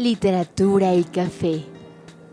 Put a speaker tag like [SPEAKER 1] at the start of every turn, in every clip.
[SPEAKER 1] Literatura y Café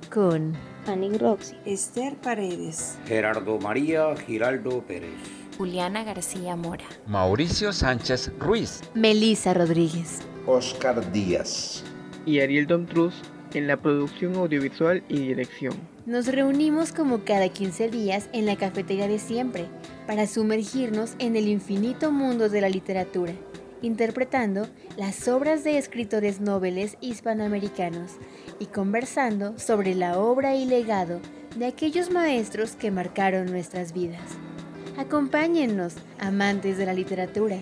[SPEAKER 1] con
[SPEAKER 2] Fanny Roxy,
[SPEAKER 3] Esther Paredes,
[SPEAKER 4] Gerardo María Giraldo Pérez,
[SPEAKER 5] Juliana García Mora,
[SPEAKER 6] Mauricio Sánchez Ruiz,
[SPEAKER 1] Melisa Rodríguez,
[SPEAKER 7] Oscar Díaz.
[SPEAKER 8] Y Ariel Domtruz en la producción audiovisual y dirección.
[SPEAKER 1] Nos reunimos como cada 15 días en la cafetería de siempre para sumergirnos en el infinito mundo de la literatura interpretando las obras de escritores nobles hispanoamericanos y conversando sobre la obra y legado de aquellos maestros que marcaron nuestras vidas. Acompáñennos, amantes de la literatura,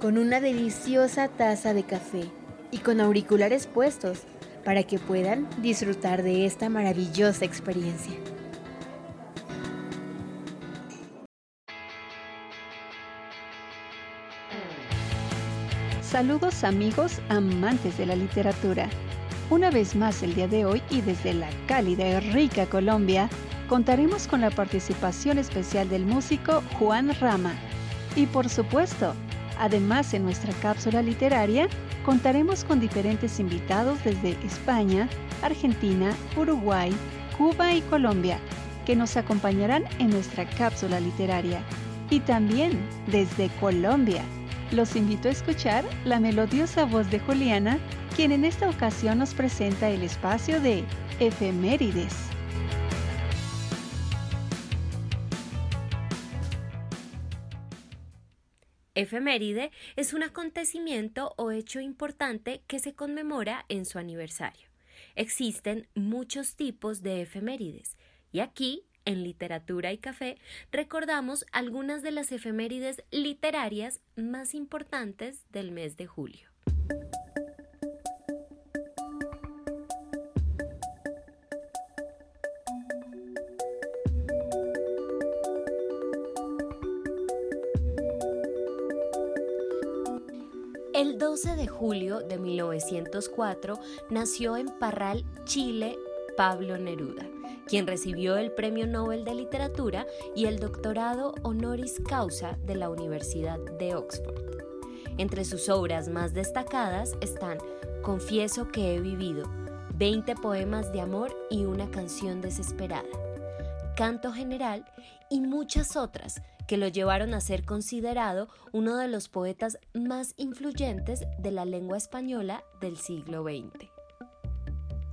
[SPEAKER 1] con una deliciosa taza de café y con auriculares puestos para que puedan disfrutar de esta maravillosa experiencia.
[SPEAKER 9] Saludos amigos amantes de la literatura. Una vez más el día de hoy y desde la cálida y rica Colombia, contaremos con la participación especial del músico Juan Rama. Y por supuesto, además en nuestra cápsula literaria, contaremos con diferentes invitados desde España, Argentina, Uruguay, Cuba y Colombia, que nos acompañarán en nuestra cápsula literaria. Y también desde Colombia los invito a escuchar la melodiosa voz de Juliana, quien en esta ocasión nos presenta el espacio de efemérides.
[SPEAKER 5] Efeméride es un acontecimiento o hecho importante que se conmemora en su aniversario. Existen muchos tipos de efemérides y aquí en Literatura y Café recordamos algunas de las efemérides literarias más importantes del mes de julio. El 12 de julio de 1904 nació en Parral, Chile, Pablo Neruda quien recibió el Premio Nobel de Literatura y el doctorado honoris causa de la Universidad de Oxford. Entre sus obras más destacadas están Confieso que he vivido, 20 poemas de amor y una canción desesperada, Canto General y muchas otras que lo llevaron a ser considerado uno de los poetas más influyentes de la lengua española del siglo XX.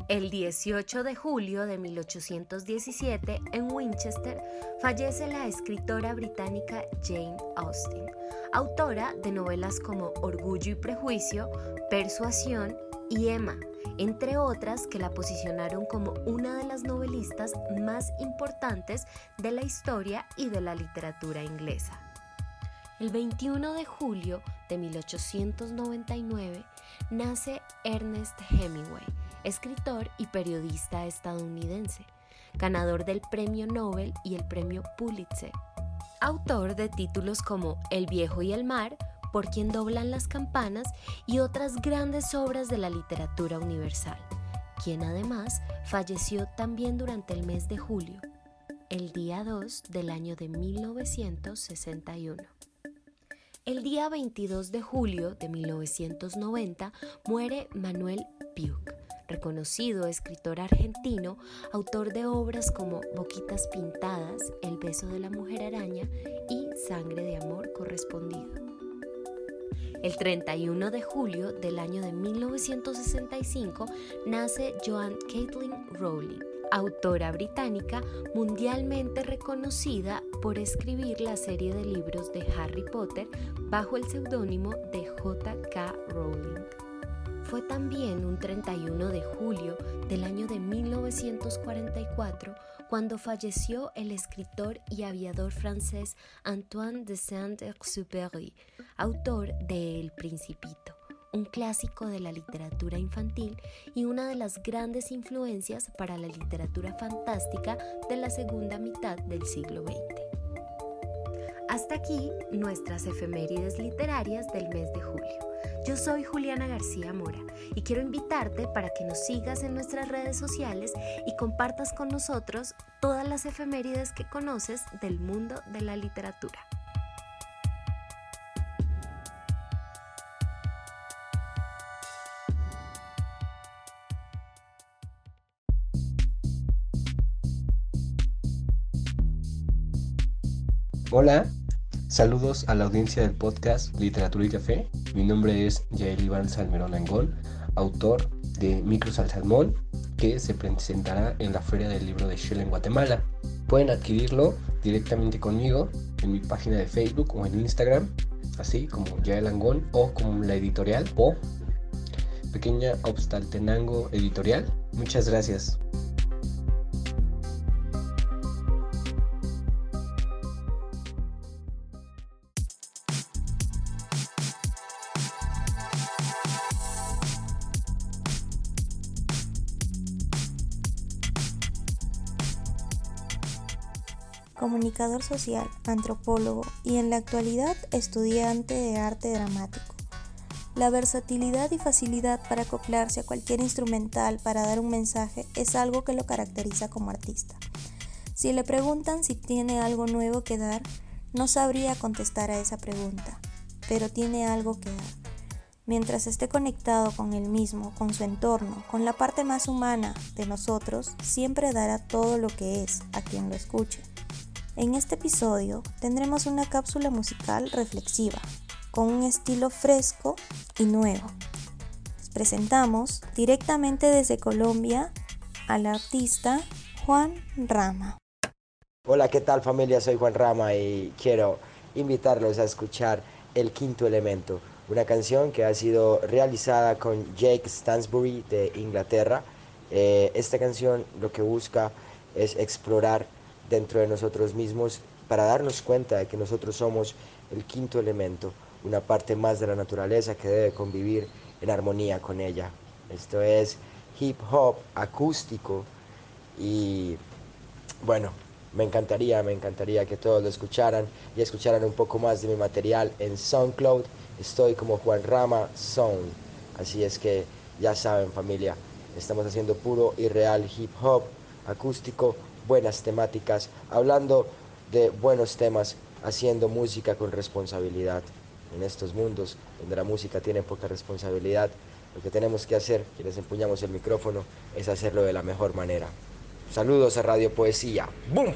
[SPEAKER 5] El 18 de julio de 1817, en Winchester, fallece la escritora británica Jane Austen, autora de novelas como Orgullo y Prejuicio, Persuasión y Emma, entre otras que la posicionaron como una de las novelistas más importantes de la historia y de la literatura inglesa. El 21 de julio de 1899 nace Ernest Hemingway, escritor y periodista estadounidense, ganador del Premio Nobel y el Premio Pulitzer, autor de títulos como El viejo y el mar, Por quien doblan las campanas y otras grandes obras de la literatura universal, quien además falleció también durante el mes de julio, el día 2 del año de 1961. El día 22 de julio de 1990 muere Manuel Piuk, reconocido escritor argentino, autor de obras como Boquitas Pintadas, El beso de la mujer araña y Sangre de amor correspondido. El 31 de julio del año de 1965 nace Joan Caitlin Rowling, autora británica mundialmente reconocida por escribir la serie de libros de Harry Potter bajo el seudónimo de J.K. Rowling. Fue también un 31 de julio del año de 1944 cuando falleció el escritor y aviador francés Antoine de Saint-Exupéry, autor de El Principito, un clásico de la literatura infantil y una de las grandes influencias para la literatura fantástica de la segunda mitad del siglo XX. Hasta aquí nuestras efemérides literarias del mes de julio. Yo soy Juliana García Mora y quiero invitarte para que nos sigas en nuestras redes sociales y compartas con nosotros todas las efemérides que conoces del mundo de la literatura.
[SPEAKER 2] Hola, saludos a la audiencia del podcast Literatura y Café. Mi nombre es Yael Iván Salmerón Angón, autor de Micros al Salmón, que se presentará en la Feria del Libro de Shell en Guatemala. Pueden adquirirlo directamente conmigo en mi página de Facebook o en Instagram, así como Yael Angón o como la editorial o Pequeña Obstaltenango Editorial. Muchas gracias.
[SPEAKER 10] Comunicador social, antropólogo y en la actualidad estudiante de arte dramático. La versatilidad y facilidad para acoplarse a cualquier instrumental para dar un mensaje es algo que lo caracteriza como artista. Si le preguntan si tiene algo nuevo que dar, no sabría contestar a esa pregunta, pero tiene algo que dar. Mientras esté conectado con él mismo, con su entorno, con la parte más humana de nosotros, siempre dará todo lo que es a quien lo escuche. En este episodio tendremos una cápsula musical reflexiva, con un estilo fresco y nuevo. Les presentamos directamente desde Colombia al artista Juan Rama.
[SPEAKER 11] Hola, ¿qué tal familia? Soy Juan Rama y quiero invitarlos a escuchar El Quinto Elemento, una canción que ha sido realizada con Jake Stansbury de Inglaterra. Eh, esta canción lo que busca es explorar dentro de nosotros mismos para darnos cuenta de que nosotros somos el quinto elemento, una parte más de la naturaleza que debe convivir en armonía con ella. Esto es hip hop acústico y bueno, me encantaría, me encantaría que todos lo escucharan y escucharan un poco más de mi material en SoundCloud. Estoy como Juan Rama Sound. Así es que ya saben familia, estamos haciendo puro y real hip hop acústico buenas temáticas, hablando de buenos temas, haciendo música con responsabilidad. En estos mundos donde la música tiene poca responsabilidad, lo que tenemos que hacer, quienes empuñamos el micrófono, es hacerlo de la mejor manera. Saludos a Radio Poesía. ¡Boom!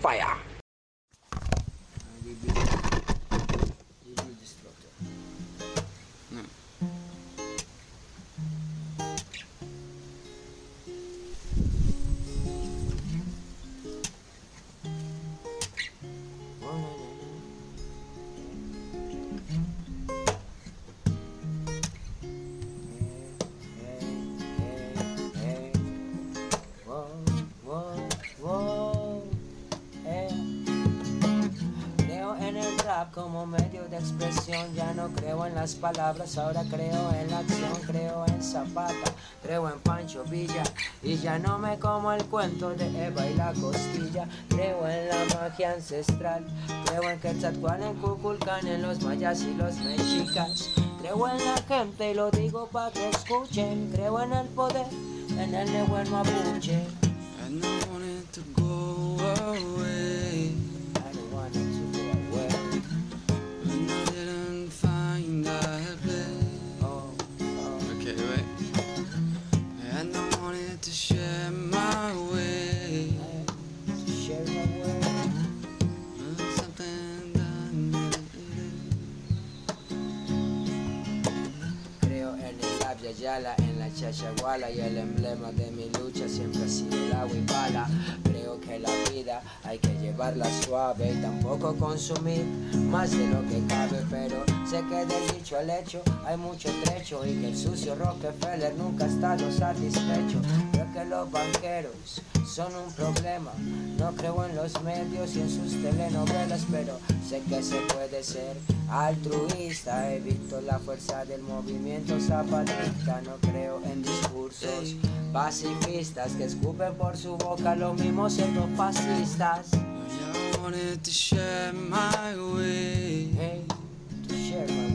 [SPEAKER 12] Palabras, ahora creo en la acción. Creo en Zapata, creo en Pancho Villa. Y ya no me como el cuento de Eva y la costilla. Creo en la magia ancestral. Creo en Quetzalcoatl, en Cuculcán, en los mayas y los mexicas. Creo en la gente y lo digo para que escuchen. Creo en el poder, en el negro mapuche. En la chachaguala y el emblema de mi lucha siempre ha sido el agua. Creo que la vida hay que llevarla suave y tampoco consumir más de lo que cabe, pero sé que del dicho al hecho hay mucho trecho y que el sucio Rockefeller nunca está lo satisfecho. Creo que los banqueros son un problema. No creo en los medios y en sus telenovelas, pero sé que se puede ser altruista. He visto la fuerza del movimiento zapatista, no creo en discursos pacifistas que escupen por su boca los mismos estos fascistas. I wanted to share my way. Hey, to share my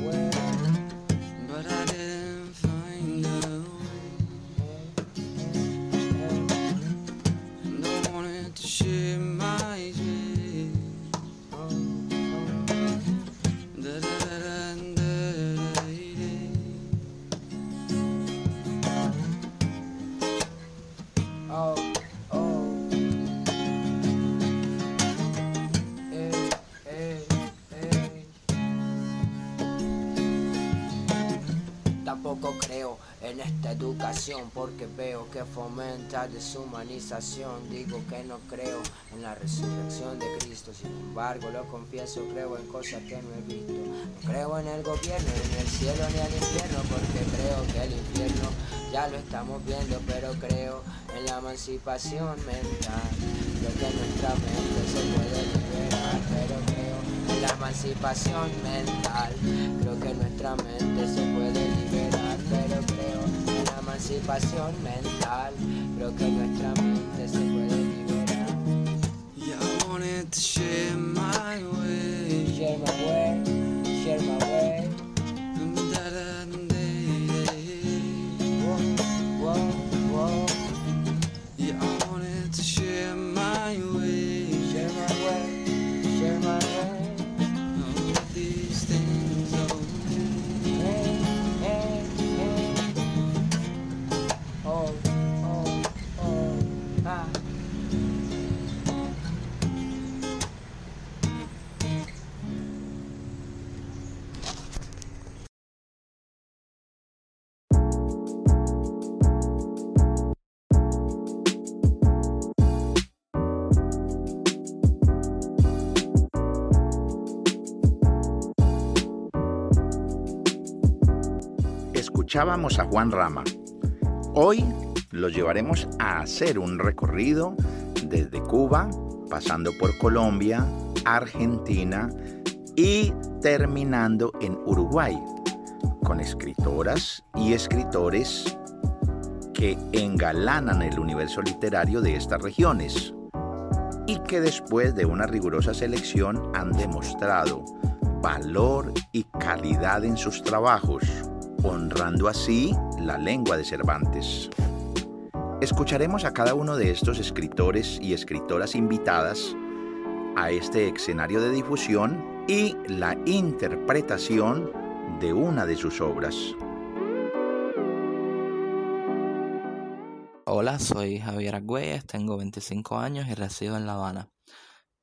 [SPEAKER 12] creo en esta educación porque veo que fomenta deshumanización. Digo que no creo en la resurrección de Cristo, sin embargo lo confieso, creo en cosas que no he visto. No creo en el gobierno, ni en el cielo ni al infierno porque creo que el infierno ya lo estamos viendo, pero creo en la emancipación mental. Creo que nuestra mente se puede liberar, pero creo en la emancipación mental. Creo que nuestra mente se puede liberar, la emancipación mental. Creo que nuestra mente se puede liberar.
[SPEAKER 13] Yeah, I wanted to share my way.
[SPEAKER 12] Share my way, share my way.
[SPEAKER 7] Escuchábamos a Juan Rama. Hoy los llevaremos a hacer un recorrido desde Cuba, pasando por Colombia, Argentina y terminando en Uruguay, con escritoras y escritores que engalanan el universo literario de estas regiones y que después de una rigurosa selección han demostrado valor y calidad en sus trabajos, honrando así la lengua de Cervantes. Escucharemos a cada uno de estos escritores y escritoras invitadas a este escenario de difusión y la interpretación de una de sus obras.
[SPEAKER 14] Hola, soy Javier Argüelles, tengo 25 años y resido en La Habana.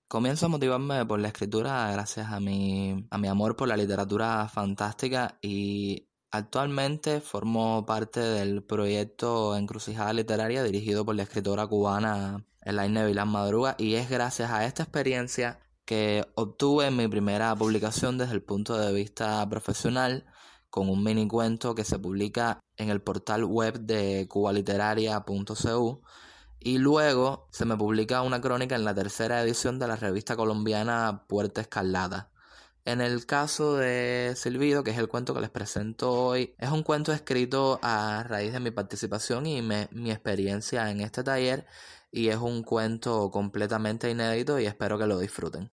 [SPEAKER 14] Comienzo a motivarme por la escritura gracias a mi, a mi amor por la literatura fantástica y actualmente formo parte del proyecto Encrucijada Literaria dirigido por la escritora cubana Elaine Vilán Madruga y es gracias a esta experiencia que obtuve mi primera publicación desde el punto de vista profesional con un mini cuento que se publica en el portal web de cubaliteraria.cu y luego se me publica una crónica en la tercera edición de la revista colombiana Puerta Escarlata. En el caso de Silvido, que es el cuento que les presento hoy, es un cuento escrito a raíz de mi participación y mi experiencia en este taller y es un cuento completamente inédito y espero que lo disfruten.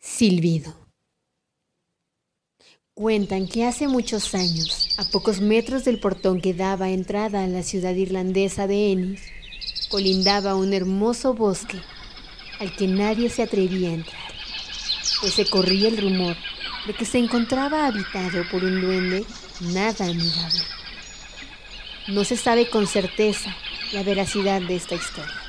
[SPEAKER 1] Silbido. Cuentan que hace muchos años, a pocos metros del portón que daba entrada a la ciudad irlandesa de Ennis, colindaba un hermoso bosque al que nadie se atrevía a entrar, pues se corría el rumor de que se encontraba habitado por un duende nada amigable. No se sabe con certeza la veracidad de esta historia,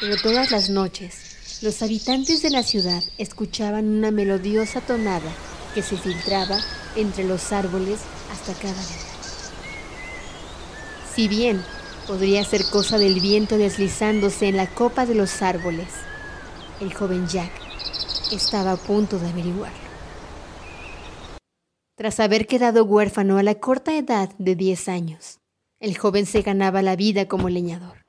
[SPEAKER 1] pero todas las noches los habitantes de la ciudad escuchaban una melodiosa tonada que se filtraba entre los árboles hasta cada día. Si bien podría ser cosa del viento deslizándose en la copa de los árboles, el joven Jack estaba a punto de averiguarlo. Tras haber quedado huérfano a la corta edad de 10 años, el joven se ganaba la vida como leñador.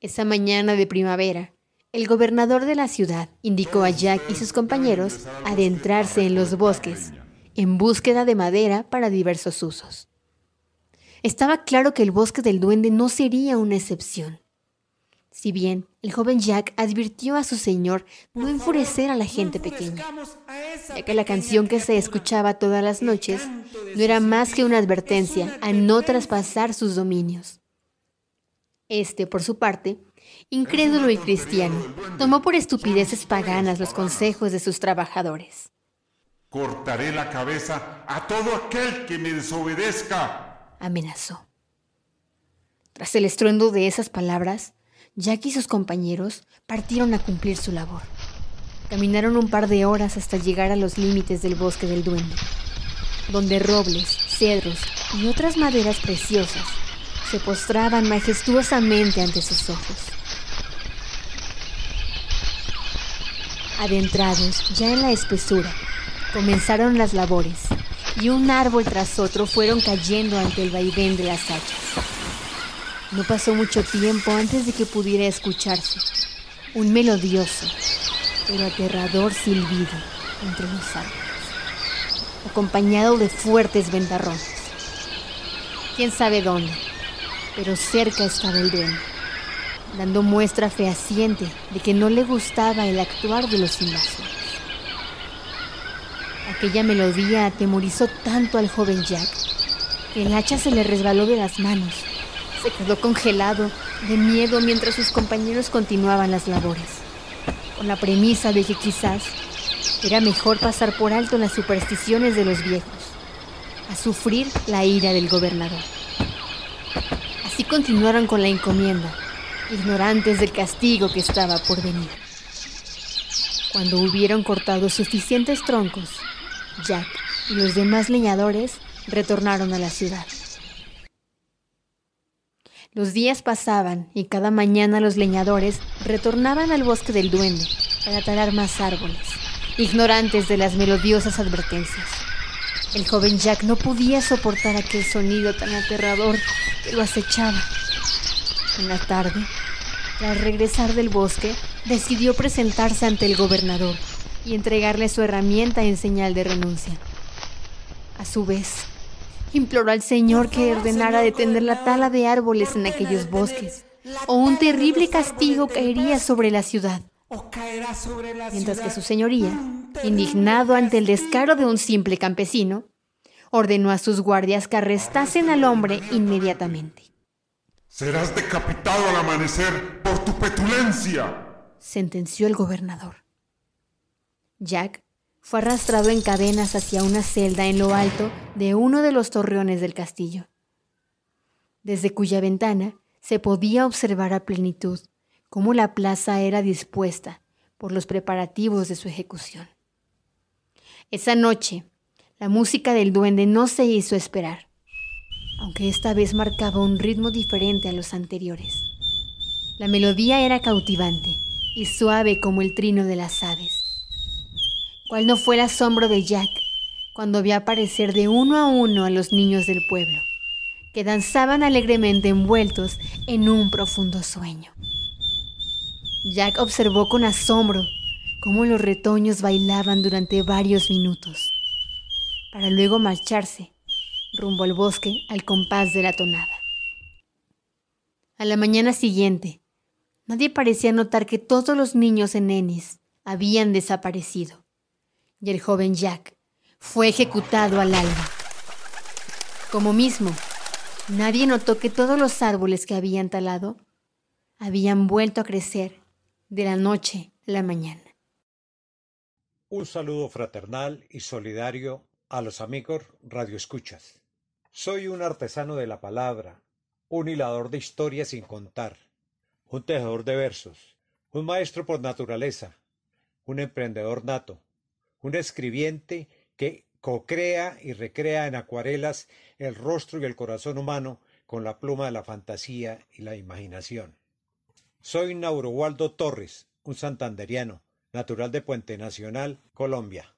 [SPEAKER 1] Esa mañana de primavera, el gobernador de la ciudad indicó a Jack y sus compañeros adentrarse en los bosques en búsqueda de madera para diversos usos. Estaba claro que el bosque del duende no sería una excepción. Si bien el joven Jack advirtió a su señor no enfurecer a la gente pequeña, ya que la canción que se escuchaba todas las noches no era más que una advertencia a no traspasar sus dominios. Este, por su parte, incrédulo y cristiano, tomó por estupideces paganas los consejos de sus trabajadores.
[SPEAKER 15] Cortaré la cabeza a todo aquel que me desobedezca,
[SPEAKER 1] amenazó. Tras el estruendo de esas palabras, Jack y sus compañeros partieron a cumplir su labor. Caminaron un par de horas hasta llegar a los límites del bosque del duende. donde robles, cedros y otras maderas preciosas se postraban majestuosamente ante sus ojos. Adentrados ya en la espesura, comenzaron las labores y un árbol tras otro fueron cayendo ante el vaivén de las hachas. No pasó mucho tiempo antes de que pudiera escucharse un melodioso pero aterrador silbido entre los árboles, acompañado de fuertes ventarrones. Quién sabe dónde, pero cerca estaba el duende, dando muestra fehaciente de que no le gustaba el actuar de los invasores. Aquella melodía atemorizó tanto al joven Jack que el hacha se le resbaló de las manos. Se quedó congelado de miedo mientras sus compañeros continuaban las labores, con la premisa de que quizás era mejor pasar por alto las supersticiones de los viejos, a sufrir la ira del gobernador. Así continuaron con la encomienda, ignorantes del castigo que estaba por venir. Cuando hubieron cortado suficientes troncos, Jack y los demás leñadores retornaron a la ciudad. Los días pasaban y cada mañana los leñadores retornaban al bosque del duende para talar más árboles, ignorantes de las melodiosas advertencias. El joven Jack no podía soportar aquel sonido tan aterrador que lo acechaba. En la tarde, tras regresar del bosque, decidió presentarse ante el gobernador y entregarle su herramienta en señal de renuncia. A su vez, imploró al Señor que ordenara detener la tala de árboles en aquellos bosques, o un terrible castigo caería sobre la ciudad. Mientras que su señoría, indignado ante el descaro de un simple campesino, ordenó a sus guardias que arrestasen al hombre inmediatamente.
[SPEAKER 15] Serás decapitado al amanecer por tu petulencia,
[SPEAKER 1] sentenció el gobernador. Jack fue arrastrado en cadenas hacia una celda en lo alto de uno de los torreones del castillo, desde cuya ventana se podía observar a plenitud cómo la plaza era dispuesta por los preparativos de su ejecución. Esa noche, la música del duende no se hizo esperar, aunque esta vez marcaba un ritmo diferente a los anteriores. La melodía era cautivante y suave como el trino de las aves. ¿Cuál no fue el asombro de Jack cuando vio aparecer de uno a uno a los niños del pueblo, que danzaban alegremente envueltos en un profundo sueño? Jack observó con asombro cómo los retoños bailaban durante varios minutos, para luego marcharse rumbo al bosque al compás de la tonada. A la mañana siguiente, nadie parecía notar que todos los niños en Ennis habían desaparecido, y el joven Jack fue ejecutado al alba. Como mismo, nadie notó que todos los árboles que habían talado habían vuelto a crecer de la noche a la mañana.
[SPEAKER 16] Un saludo fraternal y solidario a los amigos radioescuchas. Soy un artesano de la palabra, un hilador de historias sin contar, un tejedor de versos, un maestro por naturaleza, un emprendedor nato, un escribiente que cocrea y recrea en acuarelas el rostro y el corazón humano con la pluma de la fantasía y la imaginación. Soy Nauro Waldo Torres, un santanderiano, natural de Puente Nacional, Colombia.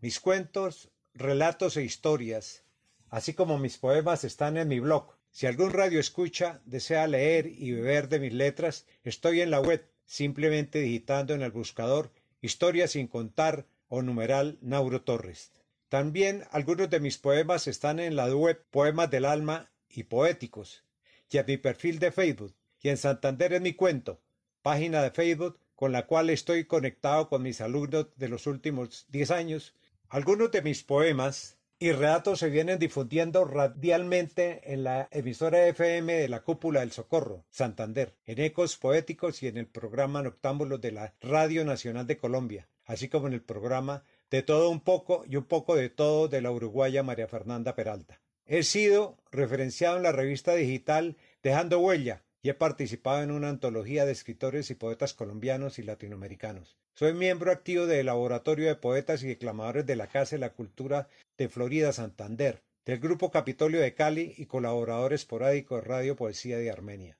[SPEAKER 16] Mis cuentos, relatos e historias, así como mis poemas están en mi blog. Si algún radio escucha desea leer y beber de mis letras, estoy en la web, simplemente digitando en el buscador Historias sin contar o numeral Nauro Torres. También algunos de mis poemas están en la web Poemas del Alma y Poéticos, y en mi perfil de Facebook, y en Santander es mi cuento, página de Facebook con la cual estoy conectado con mis alumnos de los últimos 10 años. Algunos de mis poemas y relatos se vienen difundiendo radialmente en la emisora FM de la Cúpula del Socorro, Santander, en Ecos Poéticos y en el programa Noctámbulos de la Radio Nacional de Colombia, así como en el programa De todo un poco y un poco de todo de la uruguaya María Fernanda Peralta. He sido referenciado en la revista digital Dejando Huella, y he participado en una antología de escritores y poetas colombianos y latinoamericanos. Soy miembro activo del Laboratorio de Poetas y Declamadores de la Casa de la Cultura de Florida Santander, del Grupo Capitolio de Cali y colaborador esporádico de Radio Poesía de Armenia.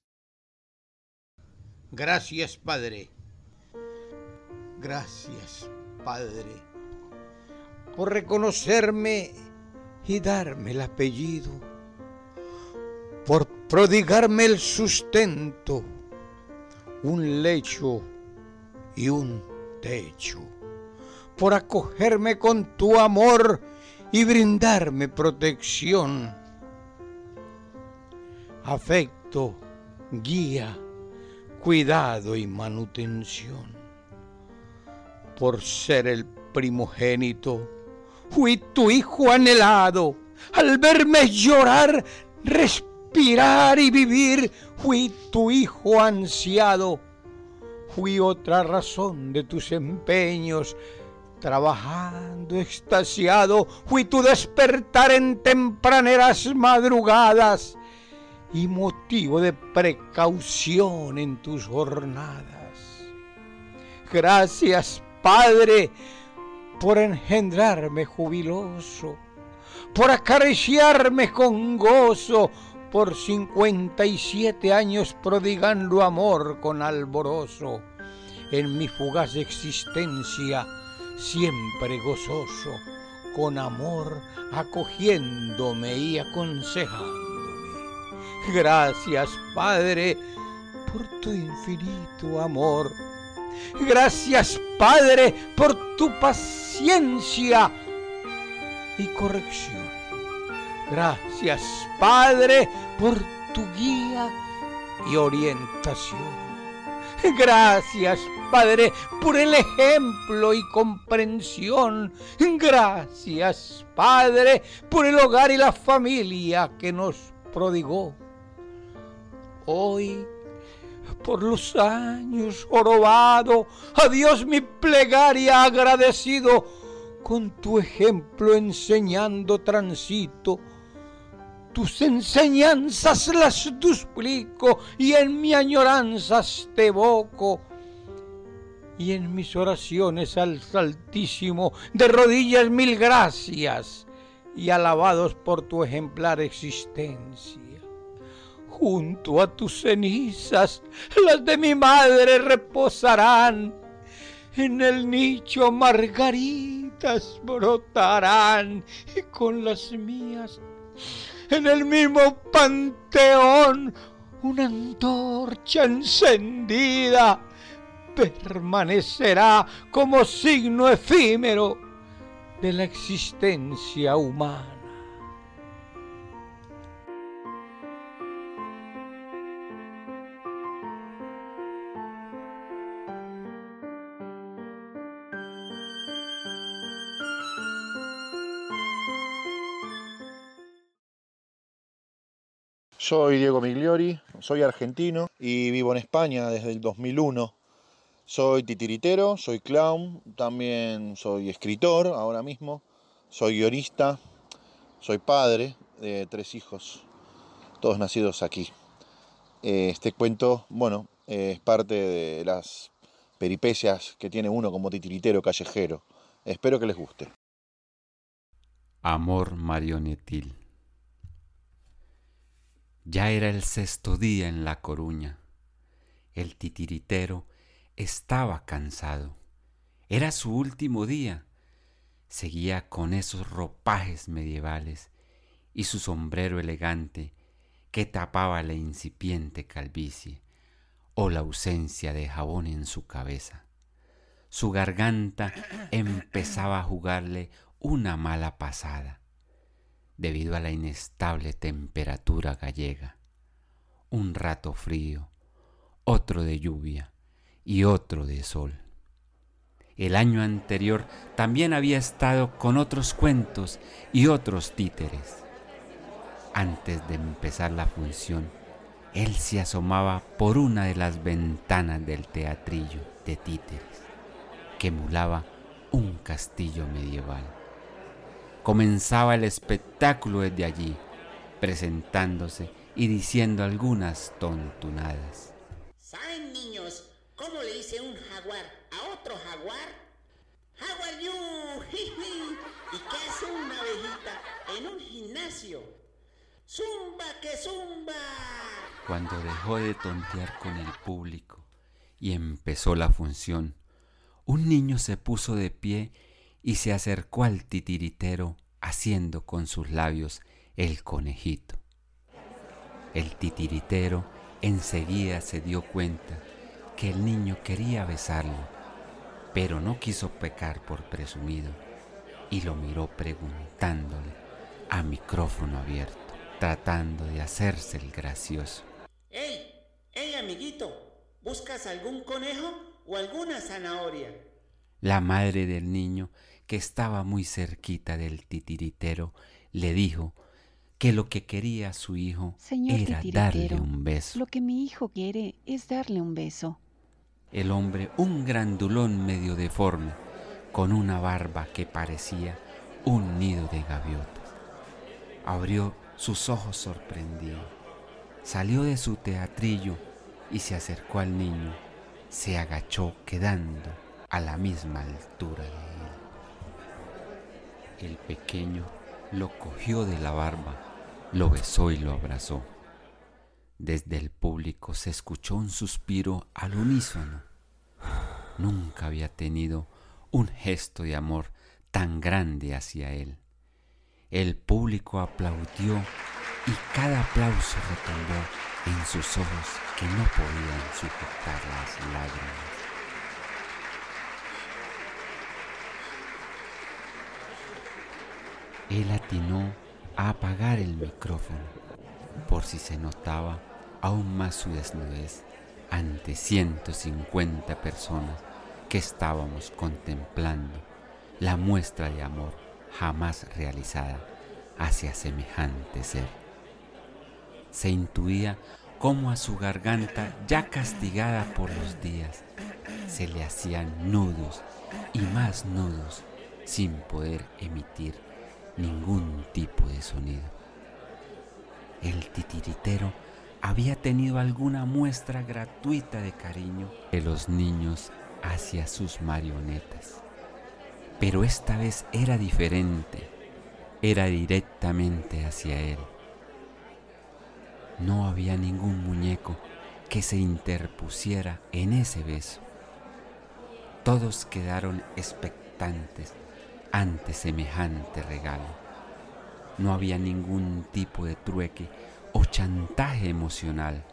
[SPEAKER 17] Gracias, Padre. Gracias, Padre, por reconocerme y darme el apellido, por prodigarme el sustento, un lecho y un techo, por acogerme con tu amor y brindarme protección, afecto, guía, cuidado y manutención. Por ser el primogénito, fui tu hijo anhelado. Al verme llorar, respirar y vivir, fui tu hijo ansiado. Fui otra razón de tus empeños, trabajando extasiado, fui tu despertar en tempraneras madrugadas y motivo de precaución en tus jornadas. Gracias, Padre, por engendrarme jubiloso, por acariciarme con gozo, por cincuenta y siete años prodigando amor con alboroso, en mi fugaz existencia siempre gozoso, con amor acogiéndome y aconsejándome. Gracias, Padre, por tu infinito amor. Gracias, Padre, por tu paciencia y corrección. Gracias, Padre, por tu guía y orientación. Gracias, Padre, por el ejemplo y comprensión. Gracias, Padre, por el hogar y la familia que nos prodigó. Hoy, por los años jorobado, a Dios mi plegaria agradecido, con tu ejemplo enseñando transito tus enseñanzas las duplico y en mi añoranzas te evoco. Y en mis oraciones al Altísimo de rodillas mil gracias y alabados por tu ejemplar existencia. Junto a tus cenizas las de mi madre reposarán. En el nicho margaritas brotarán y con las mías en el mismo panteón una antorcha encendida permanecerá como signo efímero de la existencia humana.
[SPEAKER 18] Soy Diego Migliori, soy argentino y vivo en España desde el 2001. Soy titiritero, soy clown, también soy escritor ahora mismo, soy guionista, soy padre de tres hijos, todos nacidos aquí. Este cuento, bueno, es parte de las peripecias que tiene uno como titiritero callejero. Espero que les guste.
[SPEAKER 6] Amor marionetil. Ya era el sexto día en La Coruña. El titiritero estaba cansado. Era su último día. Seguía con esos ropajes medievales y su sombrero elegante que tapaba la incipiente calvicie o la ausencia de jabón en su cabeza. Su garganta empezaba a jugarle una mala pasada debido a la inestable temperatura gallega. Un rato frío, otro de lluvia y otro de sol. El año anterior también había estado con otros cuentos y otros títeres. Antes de empezar la función, él se asomaba por una de las ventanas del teatrillo de títeres, que emulaba un castillo medieval. Comenzaba el espectáculo desde allí, presentándose y diciendo algunas tontunadas.
[SPEAKER 19] ¿Saben niños cómo le dice un jaguar a otro jaguar? Jaguar you, ¿Y qué hace una abejita en un gimnasio? ¡Zumba que zumba!
[SPEAKER 6] Cuando dejó de tontear con el público y empezó la función, un niño se puso de pie y se acercó al titiritero haciendo con sus labios el conejito. El titiritero enseguida se dio cuenta que el niño quería besarlo, pero no quiso pecar por presumido y lo miró preguntándole a micrófono abierto, tratando de hacerse el gracioso.
[SPEAKER 19] ¡Ey! ¡Ey, amiguito! ¿Buscas algún conejo o alguna zanahoria?
[SPEAKER 6] La madre del niño, que estaba muy cerquita del titiritero, le dijo que lo que quería su hijo era darle un beso.
[SPEAKER 9] Lo que mi hijo quiere es darle un beso.
[SPEAKER 6] El hombre, un grandulón medio deforme, con una barba que parecía un nido de gaviotas, abrió sus ojos sorprendido, salió de su teatrillo y se acercó al niño, se agachó quedando a la misma altura de él. El pequeño lo cogió de la barba lo besó y lo abrazó. Desde el público se escuchó un suspiro al unísono. Nunca había tenido un gesto de amor tan grande hacia él. El público aplaudió y cada aplauso retumbó en sus ojos que no podían sujetar las lágrimas. Él atinó a apagar el micrófono por si se notaba aún más su desnudez ante 150 personas que estábamos contemplando la muestra de amor jamás realizada hacia semejante ser. Se intuía cómo a su garganta, ya castigada por los días, se le hacían nudos y más nudos sin poder emitir ningún tipo de sonido. El titiritero había tenido alguna muestra gratuita de cariño de los niños hacia sus marionetas. Pero esta vez era diferente, era directamente hacia él. No había ningún muñeco que se interpusiera en ese beso. Todos quedaron expectantes ante semejante regalo. No había ningún tipo de trueque o chantaje emocional.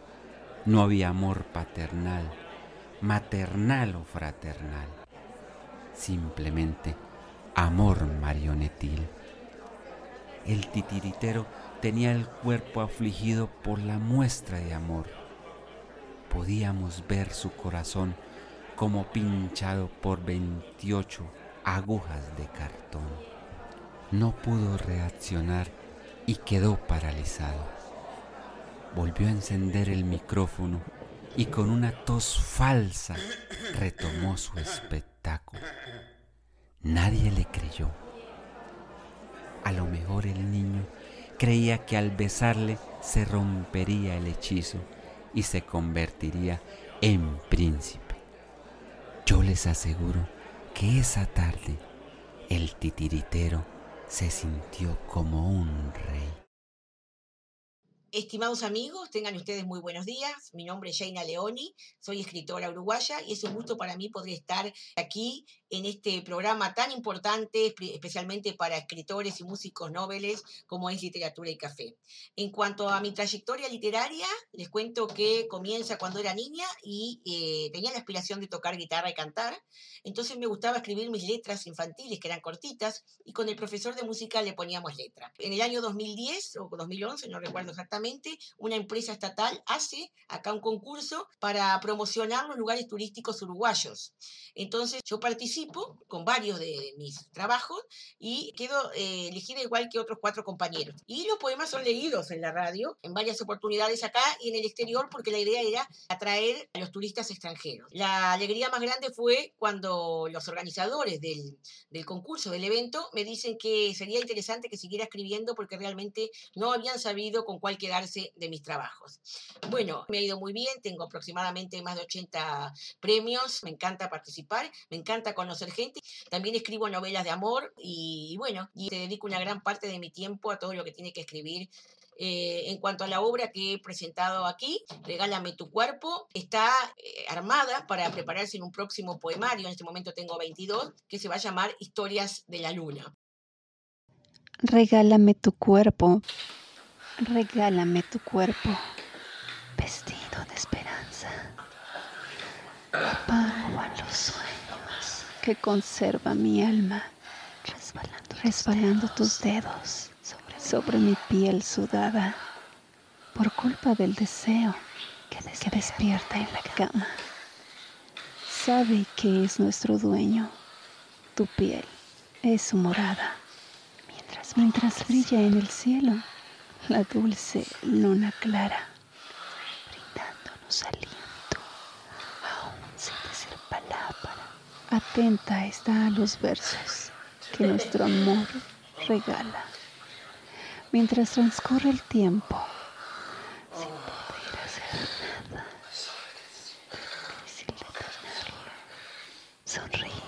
[SPEAKER 6] No había amor paternal, maternal o fraternal. Simplemente amor marionetil. El titiritero tenía el cuerpo afligido por la muestra de amor. Podíamos ver su corazón como pinchado por 28 agujas de cartón. No pudo reaccionar y quedó paralizado. Volvió a encender el micrófono y con una tos falsa retomó su espectáculo. Nadie le creyó. A lo mejor el niño creía que al besarle se rompería el hechizo y se convertiría en príncipe. Yo les aseguro que esa tarde el titiritero se sintió como un rey.
[SPEAKER 20] Estimados amigos, tengan ustedes muy buenos días. Mi nombre es Jaina Leoni, soy escritora uruguaya y es un gusto para mí poder estar aquí en este programa tan importante, especialmente para escritores y músicos noveles como es Literatura y Café. En cuanto a mi trayectoria literaria, les cuento que comienza cuando era niña y eh, tenía la aspiración de tocar guitarra y cantar. Entonces me gustaba escribir mis letras infantiles, que eran cortitas, y con el profesor de música le poníamos letra. En el año 2010 o 2011, no recuerdo exactamente, una empresa estatal hace acá un concurso para promocionar los lugares turísticos uruguayos. Entonces yo participo participo con varios de mis trabajos y quedo eh, elegida igual que otros cuatro compañeros. Y los poemas son leídos en la radio en varias oportunidades acá y en el exterior porque la idea era atraer a los turistas extranjeros. La alegría más grande fue cuando los organizadores del, del concurso, del evento, me dicen que sería interesante que siguiera escribiendo porque realmente no habían sabido con cuál quedarse de mis trabajos. Bueno, me ha ido muy bien, tengo aproximadamente más de 80 premios, me encanta participar, me encanta conocer gente. También escribo novelas de amor y, bueno, y dedico una gran parte de mi tiempo a todo lo que tiene que escribir eh, en cuanto a la obra que he presentado aquí, Regálame tu cuerpo, está eh, armada para prepararse en un próximo poemario, en este momento tengo 22, que se va a llamar Historias de la Luna.
[SPEAKER 9] Regálame tu cuerpo, regálame tu cuerpo, vestido de esperanza. Apago a los sueños que conserva mi alma, resbalando, resbalando tus dedos sobre, mi piel sudada, por culpa del deseo que, des- que despierta en la cama. Sabe que es nuestro dueño, tu piel es su morada. Mientras, mientras brilla en el cielo la dulce luna clara, brindándonos aliento, aún sin decir palabra. Atenta está a los versos que nuestro amor regala, mientras transcurre el tiempo, sin poder hacer nada. Difícil detenerlo. Sonríe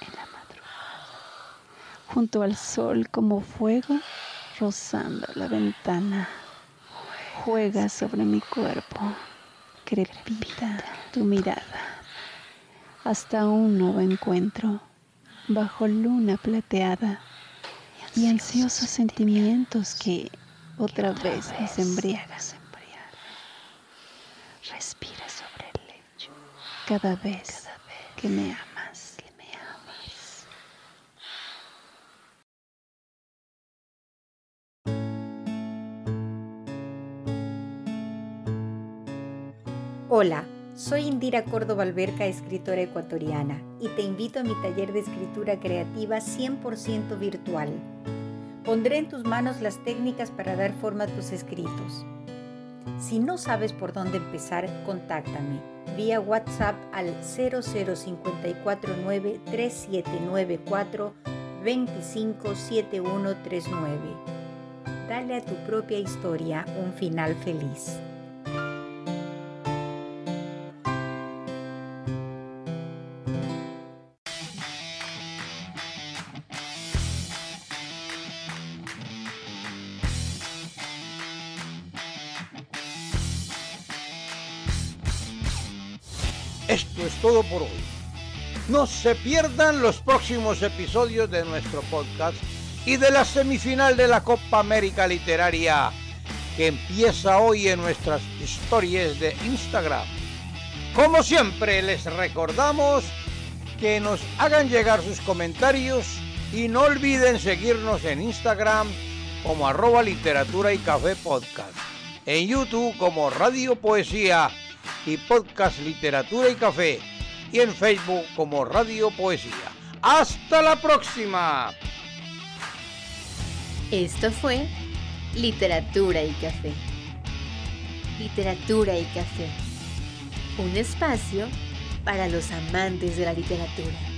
[SPEAKER 9] en la madrugada junto al sol como fuego rozando la ventana. Juega sobre mi cuerpo, crepita tu mirada, hasta un nuevo encuentro, bajo luna plateada y ansiosos sentimientos que otra vez nos embriagan. Respira sobre el lecho cada vez que me amas, que me amas.
[SPEAKER 21] Hola, soy Indira Córdoba Alberca, escritora ecuatoriana, y te invito a mi taller de escritura creativa 100% virtual. Pondré en tus manos las técnicas para dar forma a tus escritos. Si no sabes por dónde empezar, contáctame vía WhatsApp al 00549 3794 257139. Dale a tu propia historia un final feliz.
[SPEAKER 17] Esto es todo por hoy. No se pierdan los próximos episodios de nuestro podcast y de la semifinal de la Copa América Literaria que empieza hoy en nuestras historias de Instagram. Como siempre les recordamos que nos hagan llegar sus comentarios y no olviden seguirnos en Instagram como arroba literatura y café podcast, en YouTube como Radio Poesía y Podcast Literatura y Café y en Facebook como Radio Poesía. ¡Hasta la próxima!
[SPEAKER 1] Esto fue Literatura y Café. Literatura y Café. Un espacio para los amantes de la literatura.